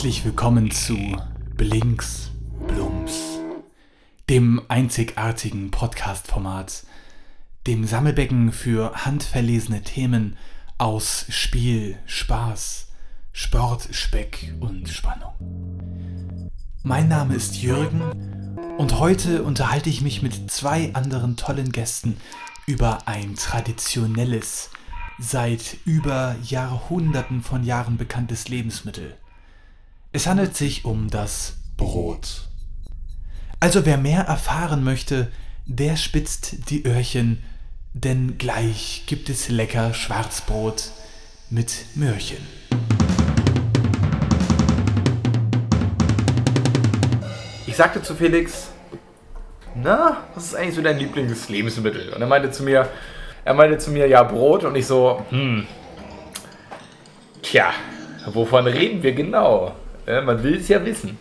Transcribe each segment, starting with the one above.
Herzlich willkommen zu Blinks Blums, dem einzigartigen Podcast-Format, dem Sammelbecken für handverlesene Themen aus Spiel, Spaß, Sport, Speck und Spannung. Mein Name ist Jürgen und heute unterhalte ich mich mit zwei anderen tollen Gästen über ein traditionelles, seit über Jahrhunderten von Jahren bekanntes Lebensmittel. Es handelt sich um das Brot. Also wer mehr erfahren möchte, der spitzt die Öhrchen, denn gleich gibt es lecker Schwarzbrot mit Möhrchen. Ich sagte zu Felix, na, was ist eigentlich so dein Lieblingslebensmittel? Und er meinte zu mir, er meinte zu mir, ja, Brot. Und ich so, hm, tja, wovon reden wir genau? Ja, man will es ja wissen.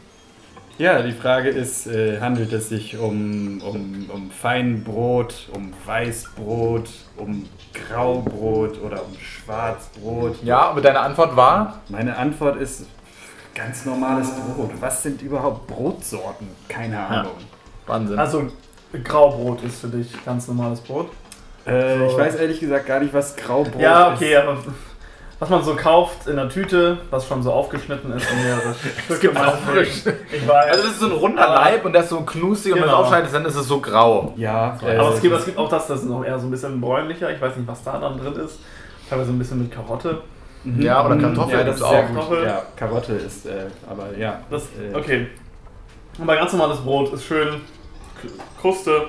Ja, die Frage ist, äh, handelt es sich um, um, um Feinbrot, um Weißbrot, um Graubrot oder um Schwarzbrot? Ja, aber deine Antwort war? Meine Antwort ist ganz normales Brot. Was sind überhaupt Brotsorten? Keine Ahnung. Wahnsinn. Also Graubrot ist für dich ganz normales Brot. Äh, So. Ich weiß ehrlich gesagt gar nicht, was Graubrot ja, okay, ist. aber was man so kauft in der Tüte, was schon so aufgeschnitten ist und mehrere Stücke gibt auch frisch. Ich weiß. also das ist so ein runder Aber- Leib und der ist so knusig und wenn du es Genau. aufschneidest, dann ist es so grau. Ja, äh, aber es gibt, es gibt auch das, das ist noch eher so ein bisschen bräunlicher. Ich weiß nicht, was da dann drin ist. Teilweise ein bisschen mit Karotte. mhm, Ja, oder mhm, Kartoffel Ja, das ist auch. Kartoffel. Ja, Karotte ist, äh, aber ja. Das, äh, okay. Aber ganz normales Brot ist schön K- Kruste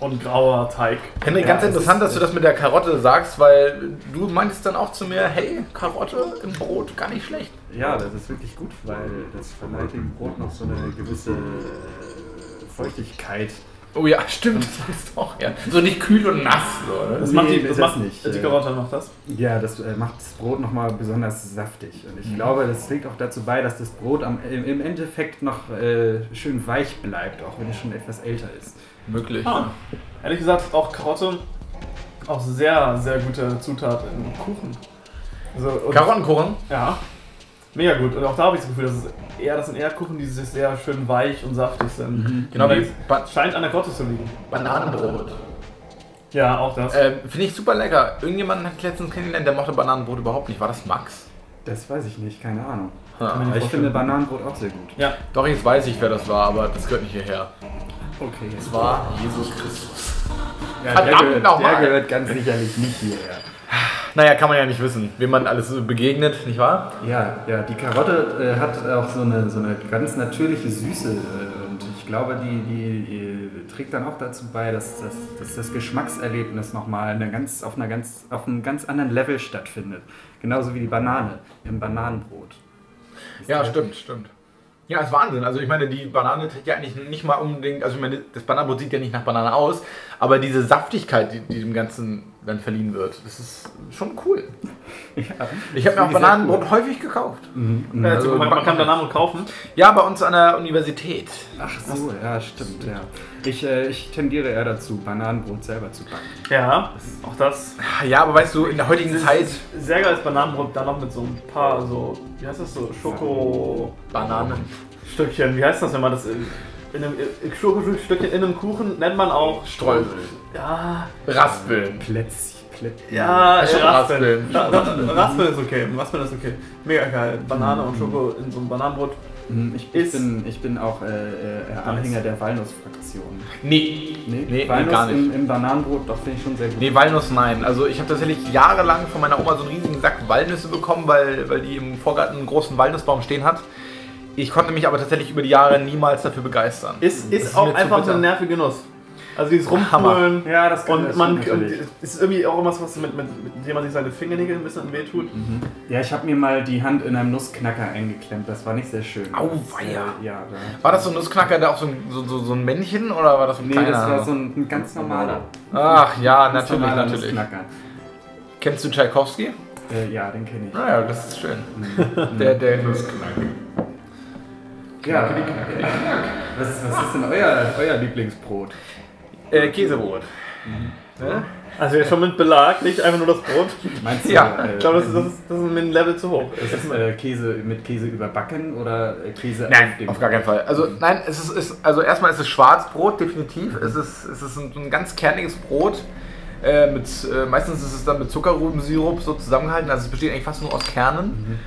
und grauer Teig. Henry, Ja, ganz es interessant, ist- dass du das mit der Karotte sagst, weil du meintest dann auch zu mir, hey, Karotte im Brot, gar nicht schlecht. Ja, das ist wirklich gut, weil das verleiht dem Brot noch so eine gewisse äh, Feuchtigkeit. Oh ja, stimmt, das du auch, ja. So nicht kühl und nass, so, ne? Das Nee, macht die, das ist macht, nicht, Die äh, Karotte macht das. Ja, das äh, macht das Brot nochmal besonders saftig. Und ich glaube, das trägt auch dazu bei, dass das Brot am, im, im Endeffekt noch äh, schön weich bleibt, auch wenn es schon etwas älter ist. Möglich. Ah, ehrlich gesagt, auch Karotte, auch sehr, sehr gute Zutat im Kuchen. Also, Karottenkuchen? Ja, mega gut. Und auch da habe ich das Gefühl, dass es eher, das sind eher Kuchen, die sehr schön weich und saftig sind. Genau, Und wie scheint an der Karotte zu liegen. Bananenbrot. Ja, auch das. Äh, Finde ich super lecker. Irgendjemanden hat ich letztens kennengelernt, der mochte Bananenbrot überhaupt nicht. War das Max? Das weiß ich nicht, keine Ahnung. Ja. Ich finde Bananenbrot auch sehr gut. ja, Doch, jetzt weiß ich, wer das war, aber das gehört nicht hierher. Okay, Es war Jesus Christus. ja, verdammt der, gehört, nochmal. der gehört ganz sicherlich nicht hierher. Naja, kann man ja nicht wissen, wem man alles so begegnet, nicht wahr? Ja, ja, die Karotte äh, hat auch so eine, so eine ganz natürliche Süße äh, und ich glaube, die, die äh, trägt dann auch dazu bei, dass, dass, dass das Geschmackserlebnis nochmal eine ganz, auf, einer ganz, auf einem ganz anderen Level stattfindet. Genauso wie die Banane im Bananenbrot. Ja, stimmt, stimmt. Ja, ist Wahnsinn. Also ich meine, die Banane trägt ja eigentlich nicht mal unbedingt, also ich meine, das Bananenbrot sieht ja nicht nach Banane aus, aber diese Saftigkeit, die, die dem Ganzen dann verliehen wird, das ist schon cool. Ich habe mir auch Bananenbrot häufig gekauft. Äh, Also, man, man man- kann Bananenbrot kaufen. Ja, bei uns an der Universität. Ach so, ja, stimmt, ja. Ich, äh, ich tendiere eher dazu, Bananenbrot selber zu backen. Ja, auch das. Ja, aber weißt du, in der heutigen Zeit Sehr geiles Bananenbrot, dann noch mit so ein paar so, wie heißt das so, Schokostückchen. Bananen. Wie heißt das, wenn man das in, in einem in Schokostückchen in einem Kuchen nennt man auch Streusel. Ja, Raspeln. Plätzchen. Plätzchen. ja, Raspeln. Raspeln. Ra- Ra- Raspeln ist okay. Raspeln ist okay. Mega geil. Banane und Schoko in so einem Bananenbrot. Mhm, Ich, ich, bin, ich bin auch äh, äh, Anhänger der Walnussfraktion. Nee. Nee, Nee, Walnuss gar nicht. Im, im Bananenbrot, doch finde ich schon sehr gut. Nee, Walnuss nein. Also ich habe tatsächlich jahrelang von meiner Oma so einen riesigen Sack Walnüsse bekommen, weil, weil die im Vorgarten einen großen Walnussbaum stehen hat. Ich konnte mich aber tatsächlich über die Jahre niemals dafür begeistern. Ist, ist ist auch einfach bitter. ein nerviger Genuss. Also dieses. Rumpulen. Ja, das kann Und man ist irgendwie auch irgendwas, was mit, mit, mit dem man sich seine Fingernägel ein bisschen wehtut. Ja, ich habe mir mal die Hand in einem Nussknacker eingeklemmt. Das war nicht sehr schön. Au, Das, weia. äh, ja, da, War das so ein Nussknacker, der auch so ein, so, so, so ein Männchen oder war das so ein Nee, kleiner? das war so ein, ein ganz normaler. Ach ja, natürlich, natürlich. Nussknacker. Kennst du Tchaikovsky? Äh, ja, den kenne ich. Naja, das ist schön. Der, der Nussknacker. Ja, was, was ist denn euer, euer Lieblingsbrot? Äh, Käsebrot. Ne? Also jetzt schon mit Belag, nicht einfach nur das Brot. Meinst Ja, äh, Ich glaube, das ist, das ist, das ist ein Level zu hoch. ist das äh, Käse mit Käse überbacken oder äh, Käse Nein, auf dem auf gar keinen Fall. Also nein, es ist, ist also erstmal ist es Schwarzbrot definitiv. Es ist es ist ein, ein ganz kerniges Brot. Äh, mit, äh, meistens ist es dann mit Zuckerrübensirup so zusammengehalten. Also es besteht eigentlich fast nur aus Kernen.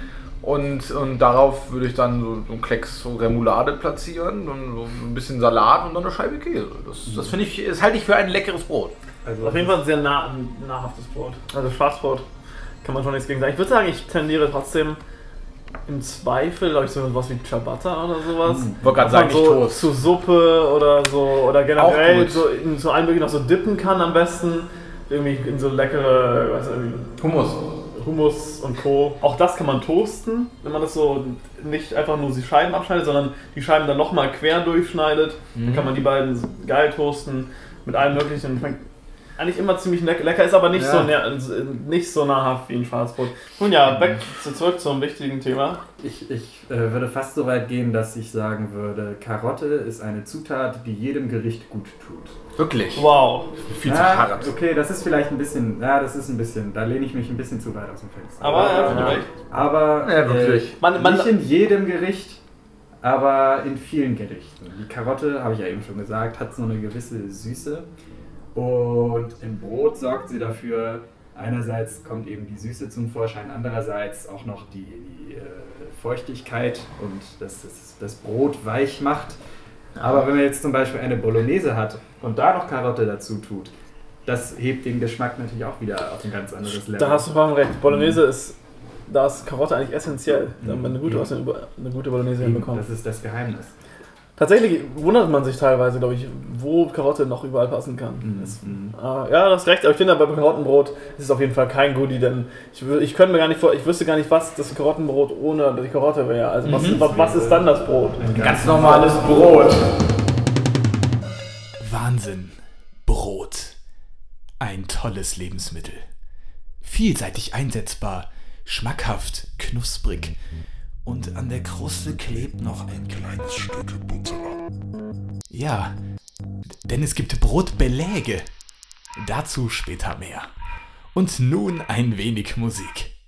Und, und darauf würde ich dann so, so einen Klecks so Remoulade platzieren und so ein bisschen Salat und dann eine Scheibe Käse. Das, das finde ich, das halte ich für ein leckeres Brot. Also Auf jeden Fall ein sehr nah, nahrhaftes Brot. Also Schwarzbrot kann man schon nichts gegen sagen. Ich würde sagen, ich tendiere trotzdem im Zweifel, glaube ich, so was wie Ciabatta oder sowas. Wollte gerade sagen, man nicht so Toast. zu Suppe oder so oder generell so in so allem möglichen noch so dippen kann am besten. Irgendwie in so leckere, weiß nicht, Hummus. Hummus und Co. Auch das kann man toasten, wenn man das so nicht einfach nur die Scheiben abschneidet, sondern die Scheiben dann nochmal quer durchschneidet. Dann kann man die beiden geil toasten mit allem möglichen. Eigentlich immer ziemlich lecker, lecker ist aber nicht, Ja. so, nicht so nahrhaft wie ein Schwarzbrot. Nun ja, weg zu, zurück zum wichtigen Thema. Ich, ich äh, würde fast so weit gehen, dass ich sagen würde, Karotte ist eine Zutat, die jedem Gericht gut tut. Wirklich. Wow. Viel zu Ja, hart. okay, das ist vielleicht ein bisschen, ja, das ist ein bisschen, da lehne ich mich ein bisschen zu weit aus dem Fenster. Aber er hat recht. aber Ja, wirklich. Äh, Man- man- nicht in jedem Gericht, aber in vielen Gerichten. Die Karotte, habe ich ja eben schon gesagt, hat so eine gewisse Süße. Und im Brot sorgt sie dafür, einerseits kommt eben die Süße zum Vorschein, andererseits auch noch die, die äh, Feuchtigkeit und das, das das Brot weich macht. Aber wenn man jetzt zum Beispiel eine Bolognese hat und da noch Karotte dazu tut, das hebt den Geschmack natürlich auch wieder auf ein ganz anderes Level. Da hast du vollkommen recht. Bolognese ist, da ist Karotte eigentlich essentiell, damit man eine gute, aus- eine gute Bolognese Eben, hinbekommt. Das ist das Geheimnis. Tatsächlich wundert man sich teilweise, glaube ich, wo Karotte noch überall passen kann. Mhm. Das, ah, ja, das hast recht, aber ich finde bei Karottenbrot ist es auf jeden Fall kein Goodie, denn ich, ich könnte mir gar nicht vor, ich wüsste gar nicht, was das Karottenbrot ohne die Karotte wäre. Also was, Mhm. was, was ist dann das Brot? Ein Ganz normales Brot. Wahnsinn. Brot. Ein tolles Lebensmittel. Vielseitig einsetzbar, schmackhaft, knusprig. Und an der Kruste klebt noch ein kleines Stück Butter. Ja, denn es gibt Brotbeläge. Dazu später mehr. Und nun ein wenig Musik.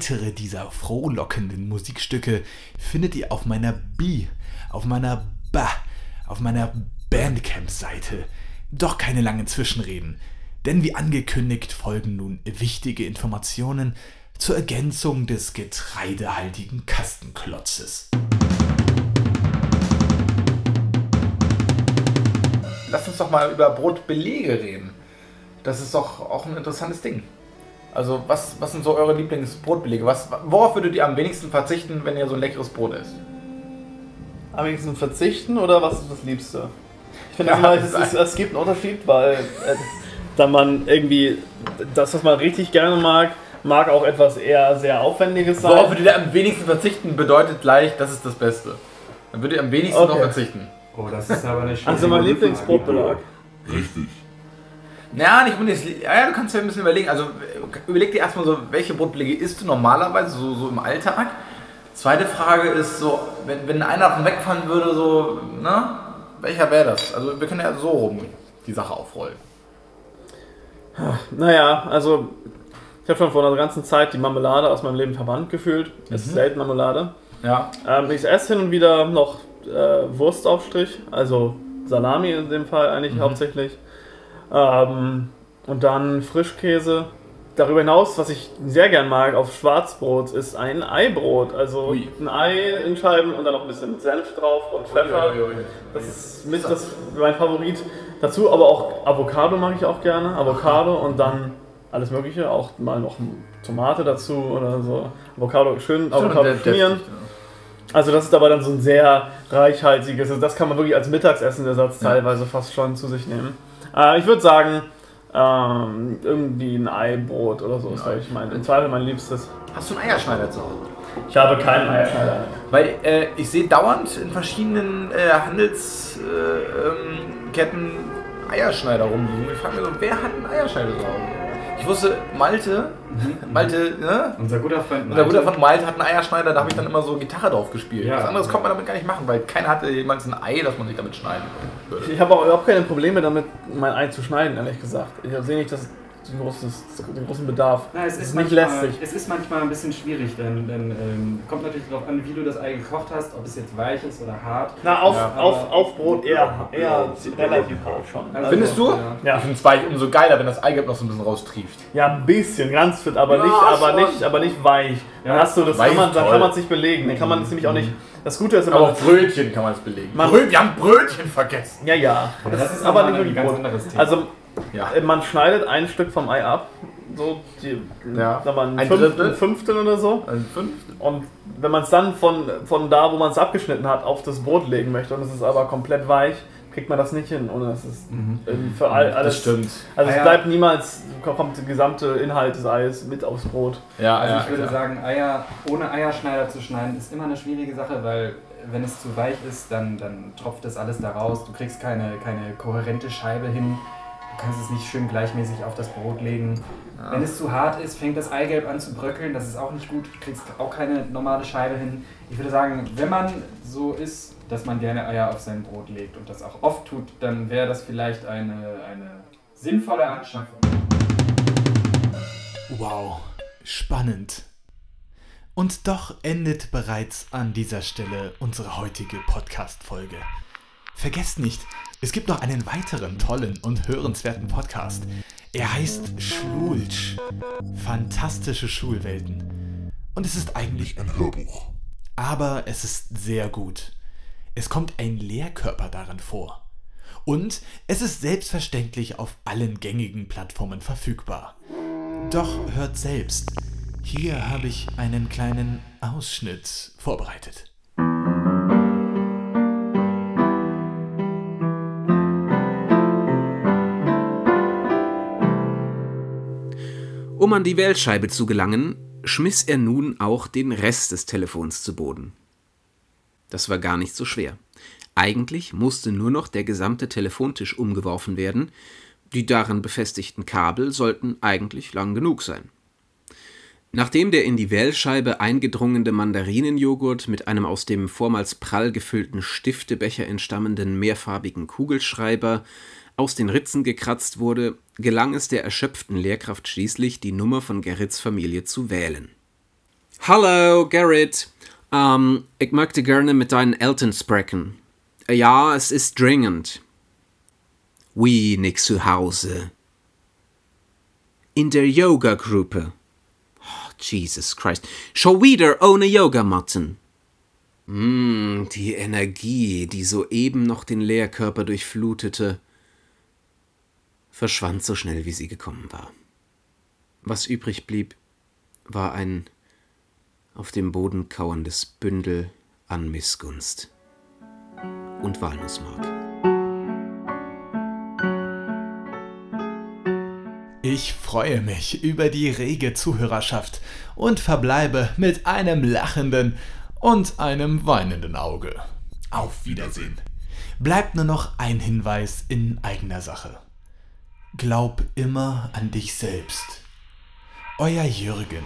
Weitere dieser frohlockenden Musikstücke findet ihr auf meiner B, auf meiner Ba, auf meiner Bandcamp-Seite. Doch keine langen Zwischenreden, denn wie angekündigt folgen nun wichtige Informationen zur Ergänzung des getreidehaltigen Kastenklotzes. Lass uns doch mal über Brotbelege reden. Das ist doch auch ein interessantes Ding. Also, was, was sind so eure Lieblingsbrotbelege? Was, worauf würdet ihr am wenigsten verzichten, wenn ihr so ein leckeres Brot isst? Am wenigsten verzichten oder was ist das Liebste? Ich finde, Ja, es, es, es gibt einen Unterschied, weil äh, da man irgendwie das, was man richtig gerne mag, mag auch etwas eher sehr Aufwendiges sein. Worauf würdet ihr am wenigsten verzichten, bedeutet gleich, das ist das Beste. Dann würdet ihr am wenigsten Okay. noch verzichten. Oh, das ist aber eine Also mein Lieblingsbrotbelag. Naja, nicht unbedingt. Ja, ja, du kannst ja ein bisschen überlegen. Also überleg dir erstmal so, welche Brotbelege isst du normalerweise, so, so im Alltag. Zweite Frage ist so, wenn, wenn einer davon wegfallen würde, so, ne? Welcher wäre das? Also wir können ja so rum die Sache aufrollen. Naja, also ich habe schon vor einer ganzen Zeit die Marmelade aus meinem Leben verbannt gefühlt. Es ist selten Marmelade. Ja. Ähm, ich esse hin und wieder noch äh, Wurstaufstrich, also Salami in dem Fall eigentlich hauptsächlich. Ähm, und dann Frischkäse. Darüber hinaus, was ich sehr gern mag auf Schwarzbrot, ist ein Eibrot. Also Ui. ein Ei in Scheiben und dann noch ein bisschen Senf drauf und Pfeffer. Das ist mit das mein Favorit. Dazu aber auch Avocado mag ich auch gerne. Avocado und dann alles Mögliche, auch mal noch Tomate dazu oder so. Avocado schön, Avocado schmieren. Also das ist aber dann so ein sehr reichhaltiges, also das kann man wirklich als Mittagessen-Ersatz Ja. teilweise fast schon zu sich nehmen. Äh, ich würde sagen, ähm, irgendwie ein Eibrot oder so ist, glaube ich, mein, im Zweifel mein Liebstes. Hast du einen Eierschneider zu Hause? Ich habe keinen Eierschneider. Weil äh, ich sehe dauernd in verschiedenen äh, Handelsketten äh, ähm, Eierschneider rumliegen. Ich frage mich so, wer hat einen Eierschneider zu Hause? Ich wusste, Malte, Malte, ne? Unser guter Freund Unser guter von Malte hat einen Eierschneider, da habe ich dann immer so Gitarre drauf gespielt. Ja. Was anderes konnte man damit gar nicht machen, weil keiner hatte jemals ein Ei, das man sich damit schneiden würde. Ich habe auch überhaupt keine Probleme damit, mein Ei zu schneiden, ehrlich gesagt. Ich sehe nicht das, den, großes, den großen Bedarf. Na, es Es ist, ist nicht manchmal, lästig. Es ist manchmal ein bisschen schwierig, denn, denn ähm, kommt natürlich darauf an, wie du das Ei gekocht hast, ob es jetzt weich ist oder hart. Na, auf, Ja. auf, auf Brot eher, eher relativ hart schon. Also, Findest du? Ja. Ja. Ich finde es weich umso geiler, wenn das Eigelb noch so ein bisschen raustrieft. Ja, ein bisschen, ganz fit, aber Ja, nicht, aber schon. nicht, aber nicht weich. Dann hast du das, Weich kann man, dann kann man es nicht belegen. Dann kann man es nämlich auch nicht. Das Gute ist immer, Aber auf Brötchen kann man es belegen. Man- Brö wir haben Brötchen vergessen. ja, ja, Ja, das, das ist aber nicht ganz Brot. anderes Thema. Also Ja. äh, man schneidet ein Stück vom Ei ab, so die, Ja. sag mal, ein, Ein Fünftel, Drittel? ein Fünftel oder so. Ein Fünftel. Und wenn man es dann von, von da, wo man es abgeschnitten hat, auf das Brot legen möchte und es ist aber komplett weich, kriegt man das nicht hin. Und das ist irgendwie für all, alles. Das stimmt. Also Ah, es bleibt niemals, kommt der gesamte Inhalt des Eies mit aufs Brot. Ja, Also ja, ich würde klar. sagen, Eier ohne Eierschneider zu schneiden ist immer eine schwierige Sache, weil wenn es zu weich ist, dann, dann tropft das alles da raus. Du kriegst keine, keine kohärente Scheibe hin. Kannst es nicht schön gleichmäßig auf das Brot legen. Wenn es zu hart ist, fängt das Eigelb an zu bröckeln. Das ist auch nicht gut. Du kriegst auch keine normale Scheibe hin. Ich würde sagen, wenn man so ist, dass man gerne Eier auf sein Brot legt und das auch oft tut, dann wäre das vielleicht eine, eine sinnvolle Anschaffung. Wow, spannend. Und doch endet bereits an dieser Stelle unsere heutige Podcast-Folge. Vergesst nicht, es gibt noch einen weiteren tollen und hörenswerten Podcast. Er heißt Schwulsch. Fantastische Schulwelten. Und es ist eigentlich ein Hörbuch. Aber es ist sehr gut. Es kommt ein Lehrkörper darin vor. Und es ist selbstverständlich auf allen gängigen Plattformen verfügbar. Doch hört selbst. Hier habe ich einen kleinen Ausschnitt vorbereitet. Um an die Wählscheibe zu gelangen, schmiss er nun auch den Rest des Telefons zu Boden. Das war gar nicht so schwer. Eigentlich musste nur noch der gesamte Telefontisch umgeworfen werden, die darin befestigten Kabel sollten eigentlich lang genug sein. Nachdem der in die Wählscheibe eingedrungene Mandarinenjoghurt mit einem aus dem vormals prall gefüllten Stiftebecher entstammenden mehrfarbigen Kugelschreiber aus den Ritzen gekratzt wurde, gelang es der erschöpften Lehrkraft schließlich, die Nummer von Gerrits Familie zu wählen. Hallo, Gerrit. Ähm, ich möchte gerne mit deinen Eltern sprechen. Ja, es ist dringend. Wie nicht zu Hause. In der Yoga-Gruppe. Jesus Christ. Schon wieder ohne Yogamatten. Mm, die Energie, die soeben noch den Leerkörper durchflutete, verschwand so schnell, wie sie gekommen war. Was übrig blieb, war ein auf dem Boden kauerndes Bündel an Missgunst und Walnussmark. Ich freue mich über die rege Zuhörerschaft und verbleibe mit einem lachenden und einem weinenden Auge. Auf Wiedersehen. Bleibt nur noch ein Hinweis in eigener Sache. Glaub immer an dich selbst. Euer Jürgen.